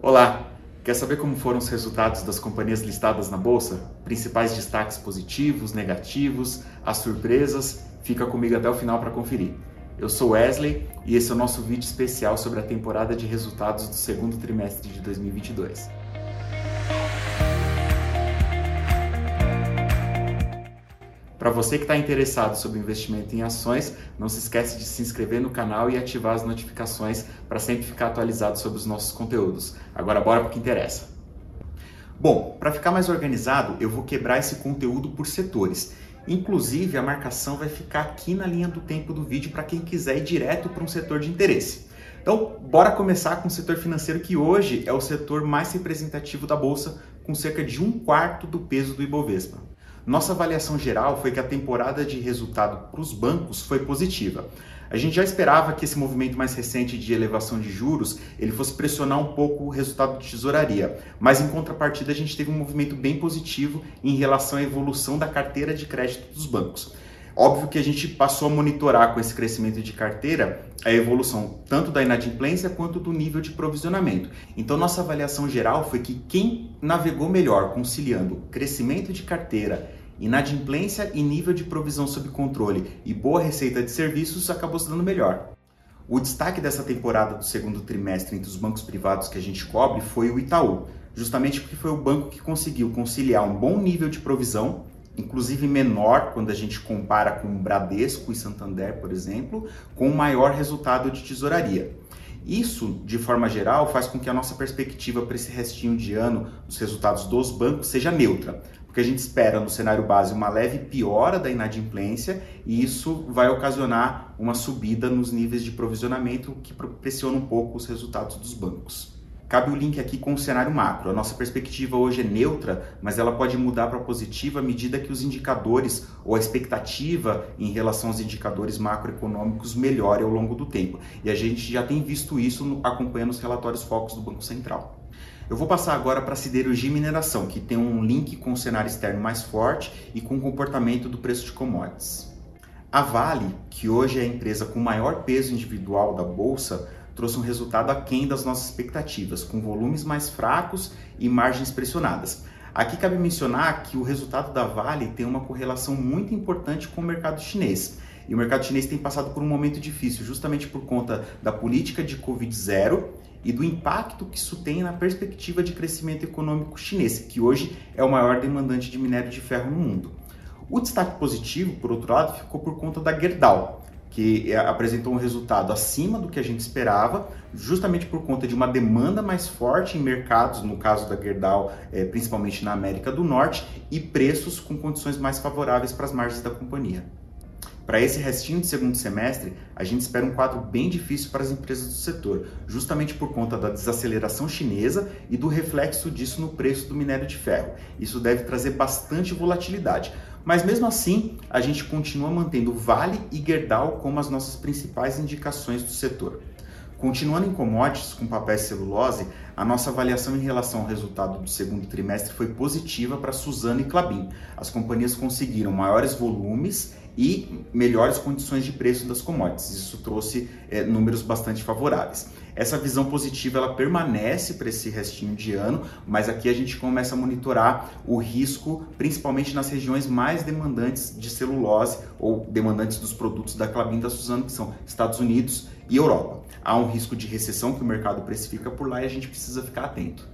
Olá! Quer saber como foram os resultados das companhias listadas na bolsa? Principais destaques positivos, negativos, as surpresas? Fica comigo até o final para conferir. Eu sou Wesley e esse é o nosso vídeo especial sobre a temporada de resultados do segundo trimestre de 2022. Para você que está interessado sobre investimento em ações, não se esqueça de se inscrever no canal e ativar as notificações para sempre ficar atualizado sobre os nossos conteúdos. Agora bora para o que interessa. Bom, para ficar mais organizado, eu vou quebrar esse conteúdo por setores. Inclusive, a marcação vai ficar aqui na linha do tempo do vídeo para quem quiser ir direto para um setor de interesse. Então, bora começar com o setor financeiro, que hoje é o setor mais representativo da bolsa, com cerca de um quarto do peso do Ibovespa. Nossa avaliação geral foi que a temporada de resultado para os bancos foi positiva. A gente já esperava que esse movimento mais recente de elevação de juros ele fosse pressionar um pouco o resultado de tesouraria, mas em contrapartida a gente teve um movimento bem positivo em relação à evolução da carteira de crédito dos bancos. Óbvio que a gente passou a monitorar com esse crescimento de carteira a evolução tanto da inadimplência quanto do nível de provisionamento. Então, nossa avaliação geral foi que quem navegou melhor conciliando crescimento de carteira, inadimplência e nível de provisão sob controle e boa receita de serviços acabou se dando melhor. O destaque dessa temporada do segundo trimestre entre os bancos privados que a gente cobre foi o Itaú, justamente porque foi o banco que conseguiu conciliar um bom nível de provisão inclusive menor quando a gente compara com o Bradesco e Santander, por exemplo, com maior resultado de tesouraria. Isso, de forma geral, faz com que a nossa perspectiva para esse restinho de ano dos resultados dos bancos seja neutra, porque a gente espera no cenário base uma leve piora da inadimplência e isso vai ocasionar uma subida nos níveis de provisionamento que pressiona um pouco os resultados dos bancos. Cabe o link aqui com o cenário macro. A nossa perspectiva hoje é neutra, mas ela pode mudar para positiva à medida que os indicadores ou a expectativa em relação aos indicadores macroeconômicos melhore ao longo do tempo. E a gente já tem visto isso acompanhando os relatórios focos do Banco Central. Eu vou passar agora para a siderurgia e mineração, que tem um link com o cenário externo mais forte e com o comportamento do preço de commodities. A Vale, que hoje é a empresa com maior peso individual da bolsa, trouxe um resultado aquém das nossas expectativas, com volumes mais fracos e margens pressionadas. Aqui cabe mencionar que o resultado da Vale tem uma correlação muito importante com o mercado chinês. E o mercado chinês tem passado por um momento difícil, justamente por conta da política de Covid-0 e do impacto que isso tem na perspectiva de crescimento econômico chinês, que hoje é o maior demandante de minério de ferro no mundo. O destaque positivo, por outro lado, ficou por conta da Gerdau, que é, apresentou um resultado acima do que a gente esperava, justamente por conta de uma demanda mais forte em mercados, no caso da Gerdau, é, principalmente na América do Norte, e preços com condições mais favoráveis para as margens da companhia. Para esse restinho de segundo semestre, a gente espera um quadro bem difícil para as empresas do setor, justamente por conta da desaceleração chinesa e do reflexo disso no preço do minério de ferro. Isso deve trazer bastante volatilidade. Mas mesmo assim, a gente continua mantendo Vale e Gerdau como as nossas principais indicações do setor. Continuando em commodities com papel celulose, a nossa avaliação em relação ao resultado do segundo trimestre foi positiva para Suzano e Clabin. As companhias conseguiram maiores volumes e melhores condições de preço das commodities. Isso trouxe é, números bastante favoráveis. Essa visão positiva ela permanece para esse restinho de ano, mas aqui a gente começa a monitorar o risco, principalmente nas regiões mais demandantes de celulose ou demandantes dos produtos da Clabin da Suzano, que são Estados Unidos e Europa. Há um risco de recessão que o mercado precifica por lá e a gente precisa ficar atento.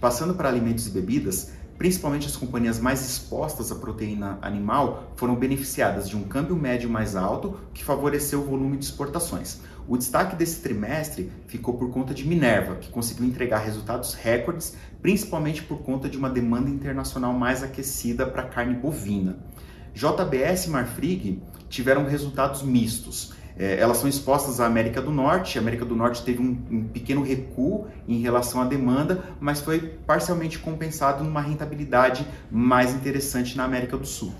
Passando para alimentos e bebidas, principalmente as companhias mais expostas à proteína animal, foram beneficiadas de um câmbio médio mais alto, que favoreceu o volume de exportações. O destaque desse trimestre ficou por conta de Minerva, que conseguiu entregar resultados recordes, principalmente por conta de uma demanda internacional mais aquecida para carne bovina. JBS e Marfrig tiveram resultados mistos. É, elas são expostas à América do Norte. A América do Norte teve um, um, pequeno recuo em relação à demanda, mas foi parcialmente compensado numa rentabilidade mais interessante na América do Sul.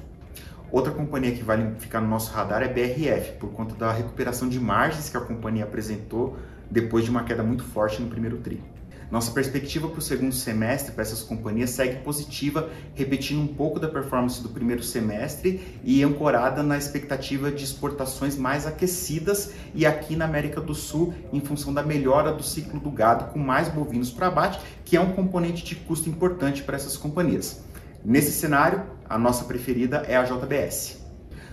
Outra companhia que vale ficar no nosso radar é BRF, por conta da recuperação de margens que a companhia apresentou depois de uma queda muito forte no primeiro tri. Nossa perspectiva para o segundo semestre para essas companhias segue positiva, repetindo um pouco da performance do primeiro semestre e ancorada na expectativa de exportações mais aquecidas e aqui na América do Sul, em função da melhora do ciclo do gado com mais bovinos para abate, que é um componente de custo importante para essas companhias. Nesse cenário, a nossa preferida é a JBS.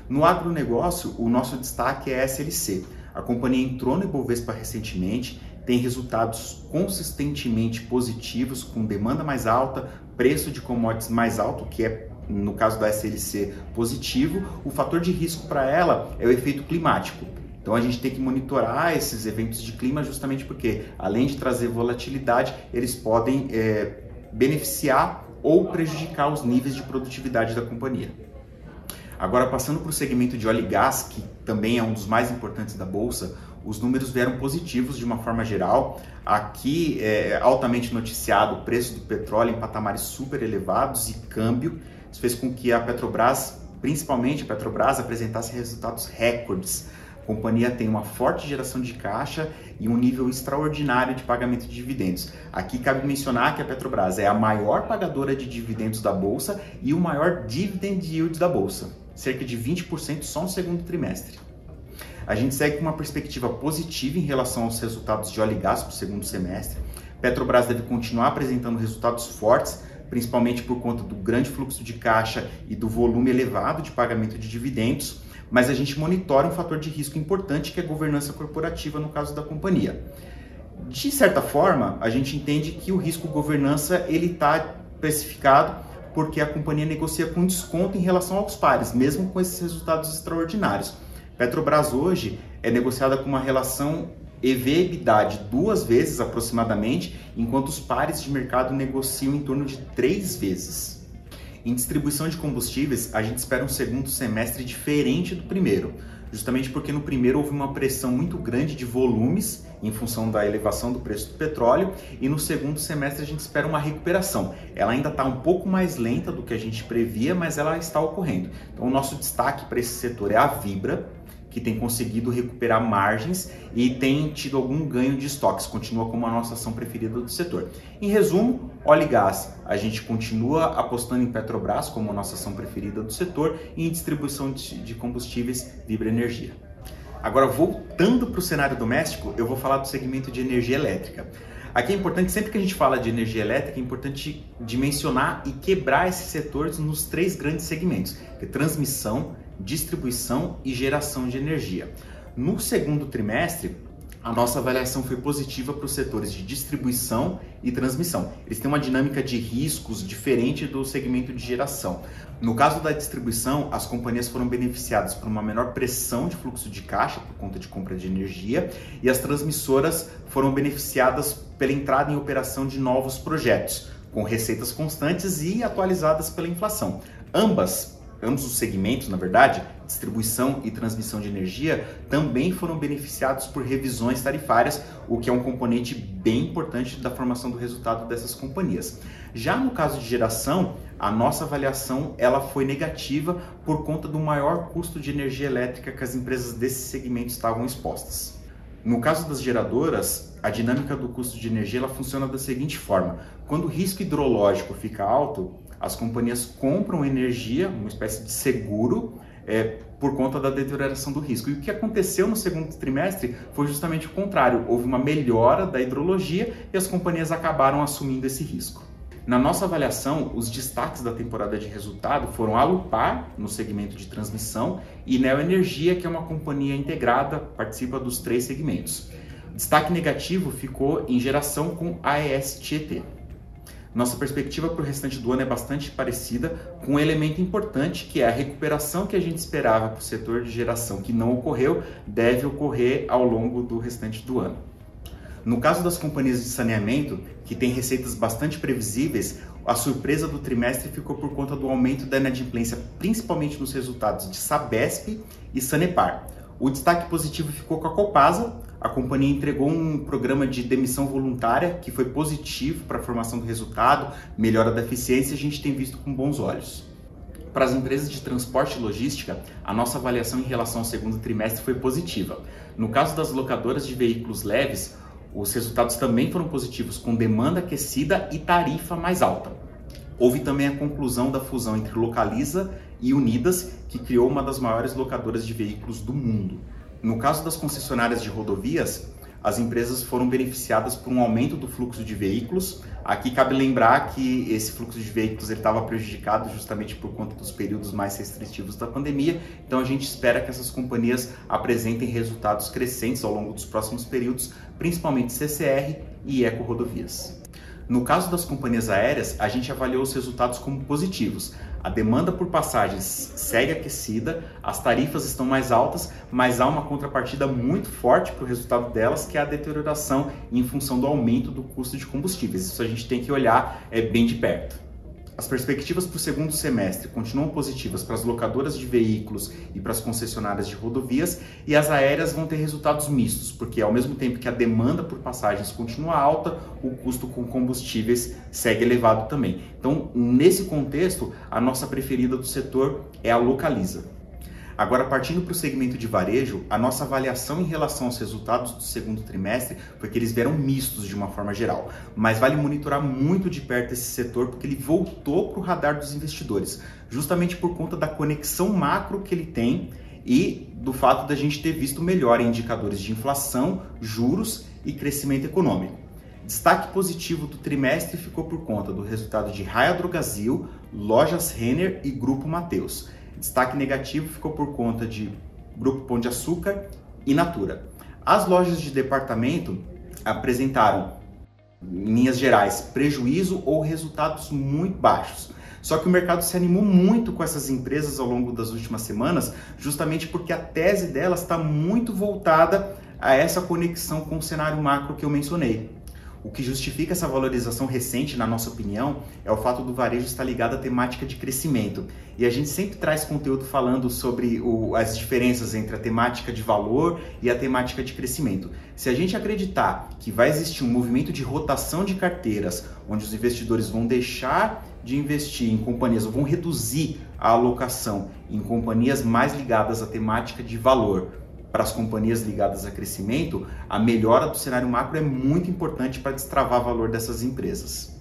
No agronegócio, o nosso destaque é a SLC. A companhia entrou no Ibovespa recentemente, tem resultados consistentemente positivos, com demanda mais alta, preço de commodities mais alto, que é no caso da SLC positivo. O fator de risco para ela é o efeito climático. Então a gente tem que monitorar esses eventos de clima justamente porque, além de trazer volatilidade, eles podem é, beneficiar ou prejudicar os níveis de produtividade da companhia. Agora, passando para o segmento de óleo e gás, que também é um dos mais importantes da bolsa, os números vieram positivos de uma forma geral. Aqui é altamente noticiado o preço do petróleo em patamares super elevados e câmbio. Isso fez com que a Petrobras, principalmente a Petrobras, apresentasse resultados recordes. A companhia tem uma forte geração de caixa e um nível extraordinário de pagamento de dividendos. Aqui cabe mencionar que a Petrobras é a maior pagadora de dividendos da bolsa e o maior dividend yield da bolsa cerca de 20% só no segundo trimestre. A gente segue com uma perspectiva positiva em relação aos resultados de óleo e gás para o segundo semestre. Petrobras deve continuar apresentando resultados fortes, principalmente por conta do grande fluxo de caixa e do volume elevado de pagamento de dividendos, mas a gente monitora um fator de risco importante que é a governança corporativa no caso da companhia. De certa forma, a gente entende que o risco governança ele está especificado porque a companhia negocia com desconto em relação aos pares, mesmo com esses resultados extraordinários. Petrobras hoje é negociada com uma relação EV/EBITDA de duas vezes aproximadamente, enquanto os pares de mercado negociam em torno de três vezes. Em distribuição de combustíveis, a gente espera um segundo semestre diferente do primeiro justamente porque no primeiro houve uma pressão muito grande de volumes em função da elevação do preço do petróleo e no segundo semestre a gente espera uma recuperação. Ela ainda está um pouco mais lenta do que a gente previa, mas ela está ocorrendo. Então o nosso destaque para esse setor é a Vibra, que tem conseguido recuperar margens e tem tido algum ganho de estoques, continua como a nossa ação preferida do setor. Em resumo, óleo e gás, a gente continua apostando em Petrobras como a nossa ação preferida do setor e em distribuição de combustíveis Vibra Energia. Agora, voltando para o cenário doméstico, eu vou falar do segmento de energia elétrica. Aqui é importante, sempre que a gente fala de energia elétrica, é importante dimensionar e quebrar esses setores nos três grandes segmentos, que é transmissão, distribuição e geração de energia. No segundo trimestre, a nossa avaliação foi positiva para os setores de distribuição e transmissão. Eles têm uma dinâmica de riscos diferente do segmento de geração. No caso da distribuição, as companhias foram beneficiadas por uma menor pressão de fluxo de caixa por conta de compra de energia e as transmissoras foram beneficiadas pela entrada em operação de novos projetos, com receitas constantes e atualizadas pela inflação. Ambas ambos os segmentos, na verdade, distribuição e transmissão de energia, também foram beneficiados por revisões tarifárias, o que é um componente bem importante da formação do resultado dessas companhias. Já no caso de geração, a nossa avaliação ela foi negativa por conta do maior custo de energia elétrica que as empresas desse segmento estavam expostas. No caso das geradoras, a dinâmica do custo de energia ela funciona da seguinte forma: quando o risco hidrológico fica alto, as companhias compram energia, uma espécie de seguro, é, por conta da deterioração do risco. E o que aconteceu no segundo trimestre foi justamente o contrário. Houve uma melhora da hidrologia e as companhias acabaram assumindo esse risco. Na nossa avaliação, os destaques da temporada de resultado foram a Lupar, no segmento de transmissão, e Neo Energia, que é uma companhia integrada, participa dos três segmentos. Destaque negativo ficou em geração com AES Tietê. Nossa perspectiva para o restante do ano é bastante parecida, com um elemento importante que é a recuperação que a gente esperava para o setor de geração que não ocorreu, deve ocorrer ao longo do restante do ano. No caso das companhias de saneamento, que têm receitas bastante previsíveis, a surpresa do trimestre ficou por conta do aumento da inadimplência, principalmente nos resultados de Sabesp e Sanepar. O destaque positivo ficou com a Copasa, a companhia entregou um programa de demissão voluntária que foi positivo para a formação do resultado, melhora da eficiência a gente tem visto com bons olhos. Para as empresas de transporte e logística, a nossa avaliação em relação ao segundo trimestre foi positiva. No caso das locadoras de veículos leves, os resultados também foram positivos, com demanda aquecida e tarifa mais alta. Houve também a conclusão da fusão entre Localiza e Unidas, que criou uma das maiores locadoras de veículos do mundo. No caso das concessionárias de rodovias, as empresas foram beneficiadas por um aumento do fluxo de veículos. Aqui cabe lembrar que esse fluxo de veículos estava prejudicado justamente por conta dos períodos mais restritivos da pandemia. Então a gente espera que essas companhias apresentem resultados crescentes ao longo dos próximos períodos, principalmente CCR e Eco Rodovias. No caso das companhias aéreas, a gente avaliou os resultados como positivos. A demanda por passagens segue aquecida, as tarifas estão mais altas, mas há uma contrapartida muito forte para o resultado delas, que é a deterioração em função do aumento do custo de combustíveis. Isso a gente tem que olhar é, bem de perto. As perspectivas para o segundo semestre continuam positivas para as locadoras de veículos e para as concessionárias de rodovias, e as aéreas vão ter resultados mistos, porque ao mesmo tempo que a demanda por passagens continua alta, o custo com combustíveis segue elevado também. Então, nesse contexto, a nossa preferida do setor é a Localiza. Agora, partindo para o segmento de varejo, a nossa avaliação em relação aos resultados do segundo trimestre foi que eles vieram mistos de uma forma geral. Mas vale monitorar muito de perto esse setor porque ele voltou para o radar dos investidores, justamente por conta da conexão macro que ele tem e do fato da gente ter visto melhor em indicadores de inflação, juros e crescimento econômico. Destaque positivo do trimestre ficou por conta do resultado de Raia Drogazil, Lojas Renner e Grupo Mateus. Destaque negativo ficou por conta de Grupo Pão de Açúcar e Natura. As lojas de departamento apresentaram, em linhas gerais, prejuízo ou resultados muito baixos. Só que o mercado se animou muito com essas empresas ao longo das últimas semanas, justamente porque a tese delas está muito voltada a essa conexão com o cenário macro que eu mencionei. O que justifica essa valorização recente, na nossa opinião, é o fato do varejo estar ligado à temática de crescimento. E a gente sempre traz conteúdo falando sobre o, as diferenças entre a temática de valor e a temática de crescimento. Se a gente acreditar que vai existir um movimento de rotação de carteiras, onde os investidores vão deixar de investir em companhias ou vão reduzir a alocação em companhias mais ligadas à temática de valor, para as companhias ligadas a crescimento, a melhora do cenário macro é muito importante para destravar o valor dessas empresas.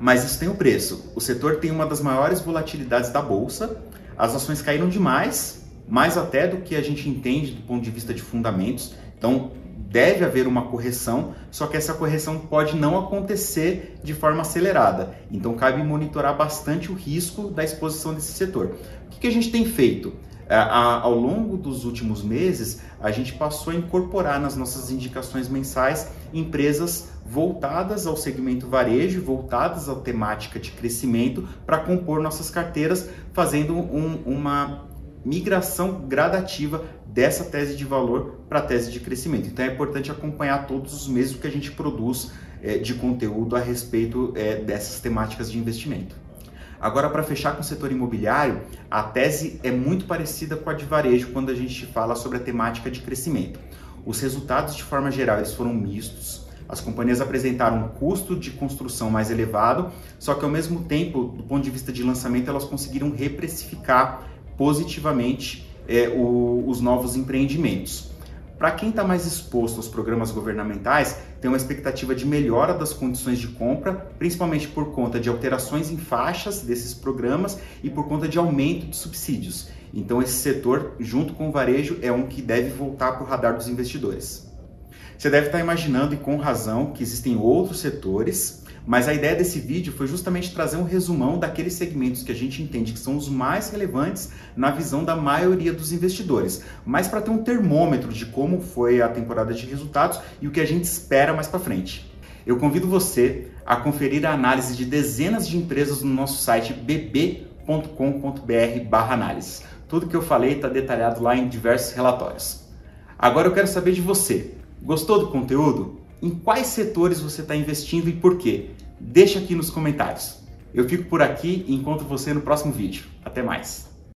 Mas isso tem um preço. O setor tem uma das maiores volatilidades da bolsa, as ações caíram demais, mais até do que a gente entende do ponto de vista de fundamentos. Então, deve haver uma correção, só que essa correção pode não acontecer de forma acelerada. Então, cabe monitorar bastante o risco da exposição desse setor. O que a gente tem feito? É, ao longo dos últimos meses, a gente passou a incorporar nas nossas indicações mensais empresas voltadas ao segmento varejo, voltadas à temática de crescimento, para compor nossas carteiras, fazendo um, uma migração gradativa dessa tese de valor para a tese de crescimento. Então é importante acompanhar todos os meses o que a gente produz é, de conteúdo a respeito é, dessas temáticas de investimento. Agora, para fechar com o setor imobiliário, a tese é muito parecida com a de varejo quando a gente fala sobre a temática de crescimento. Os resultados, de forma geral, eles foram mistos. As companhias apresentaram um custo de construção mais elevado, só que ao mesmo tempo, do ponto de vista de lançamento, elas conseguiram reprecificar positivamente é, o, os novos empreendimentos. Para quem está mais exposto aos programas governamentais, tem uma expectativa de melhora das condições de compra, principalmente por conta de alterações em faixas desses programas e por conta de aumento de subsídios. Então, esse setor, junto com o varejo, é um que deve voltar para o radar dos investidores. Você deve estar imaginando, e com razão, que existem outros setores mas a ideia desse vídeo foi justamente trazer um resumão daqueles segmentos que a gente entende que são os mais relevantes na visão da maioria dos investidores, mas para ter um termômetro de como foi a temporada de resultados e o que a gente espera mais para frente. Eu convido você a conferir a análise de dezenas de empresas no nosso site bb.com.br/análise. Tudo que eu falei está detalhado lá em diversos relatórios. Agora eu quero saber de você. Gostou do conteúdo? Em quais setores você está investindo e por quê? Deixa aqui nos comentários. Eu fico por aqui e encontro você no próximo vídeo. Até mais!